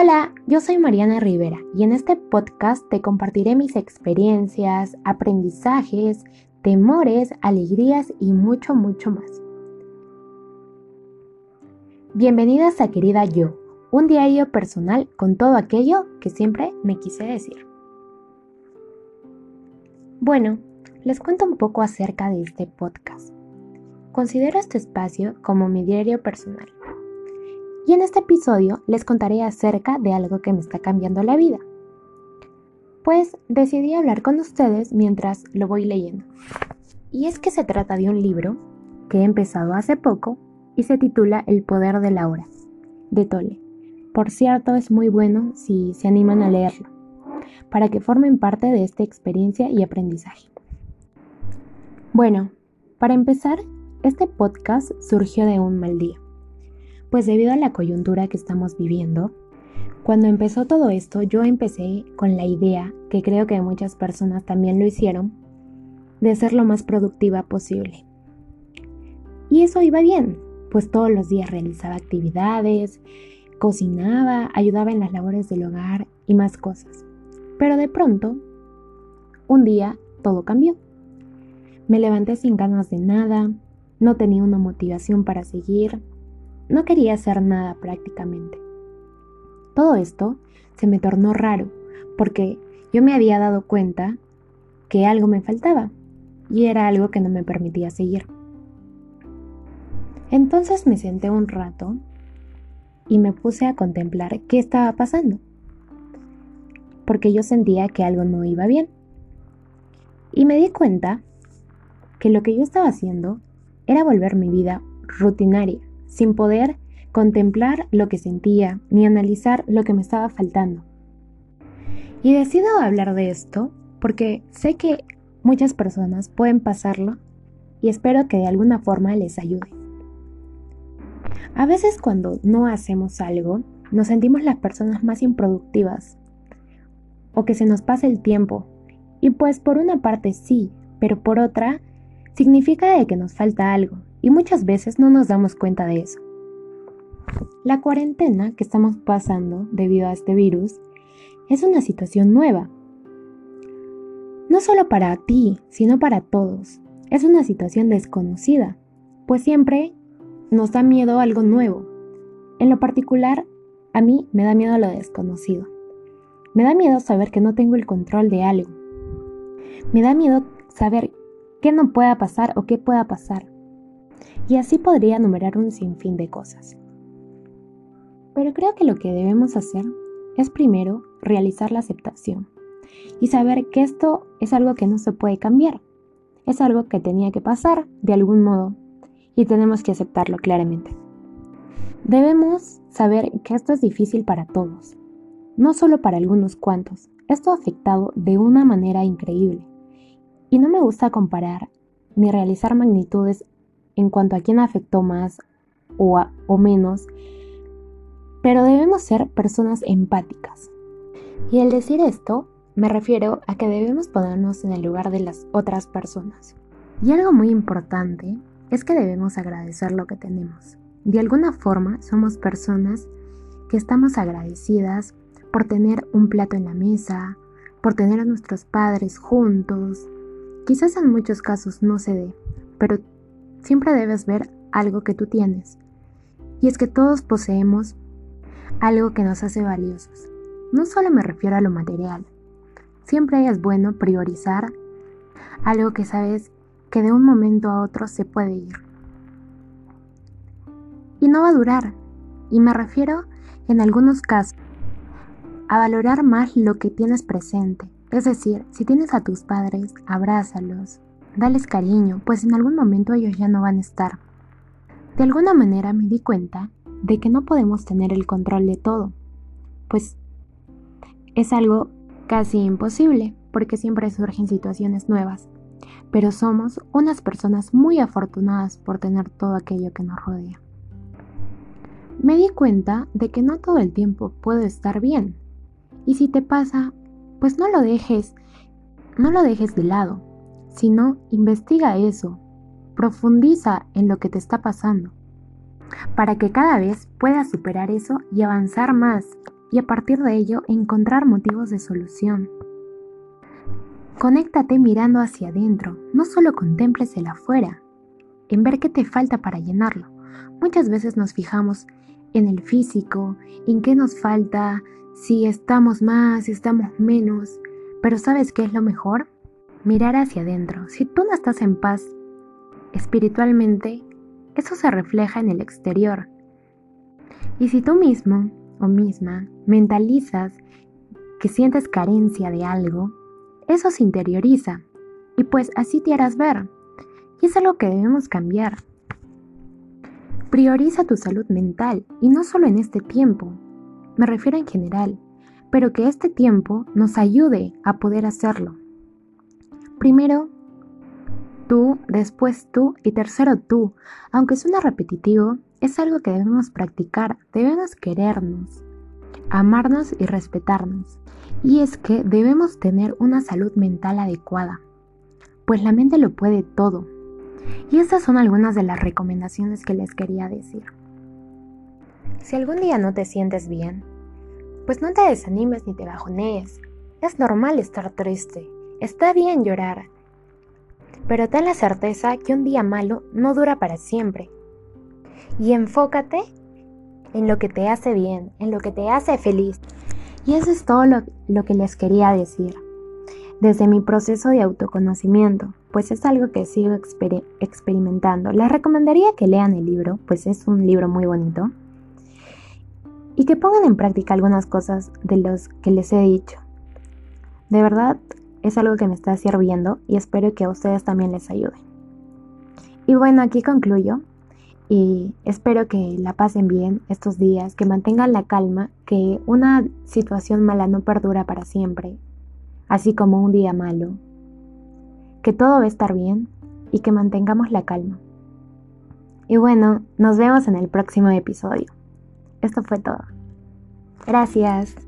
Hola, yo soy Mariana Rivera y en este podcast te compartiré mis experiencias, aprendizajes, temores, alegrías y mucho, mucho más. Bienvenidas a Querida Yo, un diario personal con todo aquello que siempre me quise decir. Bueno, les cuento un poco acerca de este podcast. Considero este espacio como mi diario personal. Y en este episodio les contaré acerca de algo que me está cambiando la vida. Pues decidí hablar con ustedes mientras lo voy leyendo. Y es que se trata de un libro que he empezado hace poco y se titula El poder de la hora, de Tole. Por cierto, es muy bueno si se animan a leerlo, para que formen parte de esta experiencia y aprendizaje. Bueno, para empezar, este podcast surgió de un mal día, pues debido a la coyuntura que estamos viviendo, cuando empezó todo esto yo empecé con la idea, que creo que muchas personas también lo hicieron, de ser lo más productiva posible. Y eso iba bien, pues todos los días realizaba actividades, cocinaba, ayudaba en las labores del hogar y más cosas. Pero de pronto, un día, todo cambió. Me levanté sin ganas de nada, no tenía una motivación para seguir, no quería hacer nada prácticamente. Todo esto se me tornó raro porque yo me había dado cuenta que algo me faltaba y era algo que no me permitía seguir. Entonces me senté un rato y me puse a contemplar qué estaba pasando, porque yo sentía que algo no iba bien. Y me di cuenta que lo que yo estaba haciendo era volver mi vida rutinaria, sin poder contemplar lo que sentía ni analizar lo que me estaba faltando. Y decido hablar de esto porque sé que muchas personas pueden pasarlo y espero que de alguna forma les ayude. A veces cuando no hacemos algo, nos sentimos las personas más improductivas o que se nos pasa el tiempo. Y pues por una parte sí, pero por otra significa de que nos falta algo y muchas veces no nos damos cuenta de eso. La cuarentena que estamos pasando debido a este virus es una situación nueva. No solo para ti, sino para todos. Es una situación desconocida, pues siempre nos da miedo algo nuevo. En lo particular, a mí me da miedo lo desconocido. Me da miedo saber que no tengo el control de algo. Me da miedo saber qué no pueda pasar o qué pueda pasar. Y así podría enumerar un sinfín de cosas. Pero creo que lo que debemos hacer es primero realizar la aceptación y saber que esto es algo que no se puede cambiar. Es algo que tenía que pasar de algún modo y tenemos que aceptarlo claramente. Debemos saber que esto es difícil para todos, no solo para algunos cuantos. Esto ha afectado de una manera increíble. Y no me gusta comparar ni realizar magnitudes en cuanto a quién afectó más o, o menos, pero debemos ser personas empáticas. Y al decir esto, me refiero a que debemos ponernos en el lugar de las otras personas. Y algo muy importante es que debemos agradecer lo que tenemos. De alguna forma somos personas que estamos agradecidas por tener un plato en la mesa, por tener a nuestros padres juntos. Quizás en muchos casos no se dé, pero siempre debes ver algo que tú tienes. Y es que todos poseemos algo que nos hace valiosos. No solo me refiero a lo material. Siempre es bueno priorizar algo que sabes que de un momento a otro se puede ir. Y no va a durar. Y me refiero, en algunos casos, a valorar más lo que tienes presente. Es decir, si tienes a tus padres, abrázalos, dales cariño, pues en algún momento ellos ya no van a estar. De alguna manera me di cuenta de que no podemos tener el control de todo, pues es algo casi imposible, porque siempre surgen situaciones nuevas pero somos unas personas muy afortunadas por tener todo aquello que nos rodea. Me di cuenta de que no todo el tiempo puedo estar bien. Y si te pasa, pues no lo dejes, no lo dejes de lado, sino investiga eso, profundiza en lo que te está pasando, para que cada vez puedas superar eso y avanzar más y a partir de ello encontrar motivos de solución. Conéctate mirando hacia adentro, no solo contemples el afuera, en ver qué te falta para llenarlo. Muchas veces nos fijamos en el físico, en qué nos falta, si estamos más, si estamos menos, pero ¿sabes qué es lo mejor? Mirar hacia adentro. Si tú no estás en paz espiritualmente, eso se refleja en el exterior. Y si tú mismo o misma mentalizas que sientes carencia de algo, eso se interioriza y pues así te harás ver. Y es algo que debemos cambiar. Prioriza tu salud mental y no solo en este tiempo, me refiero en general, pero que este tiempo nos ayude a poder hacerlo. Primero, tú, después tú y tercero tú. Aunque suena repetitivo, es algo que debemos practicar, debemos querernos, amarnos y respetarnos. Y es que debemos tener una salud mental adecuada, pues la mente lo puede todo. Y estas son algunas de las recomendaciones que les quería decir. Si algún día no te sientes bien, pues no te desanimes ni te bajonees. Es normal estar triste, está bien llorar, pero ten la certeza que un día malo no dura para siempre. Y enfócate en lo que te hace bien, en lo que te hace feliz. Y eso es todo lo, que les quería decir. Desde mi proceso de autoconocimiento, pues es algo que sigo experimentando. Les recomendaría que lean el libro, pues es un libro muy bonito. Y que pongan en práctica algunas cosas de los que les he dicho. De verdad, es algo que me está sirviendo y espero que a ustedes también les ayude. Y bueno, aquí concluyo y espero que la pasen bien estos días, que mantengan la calma, que una situación mala no perdura para siempre, así como un día malo, que todo va a estar bien y que mantengamos la calma. Y bueno, nos vemos en el próximo episodio. Esto fue todo. Gracias.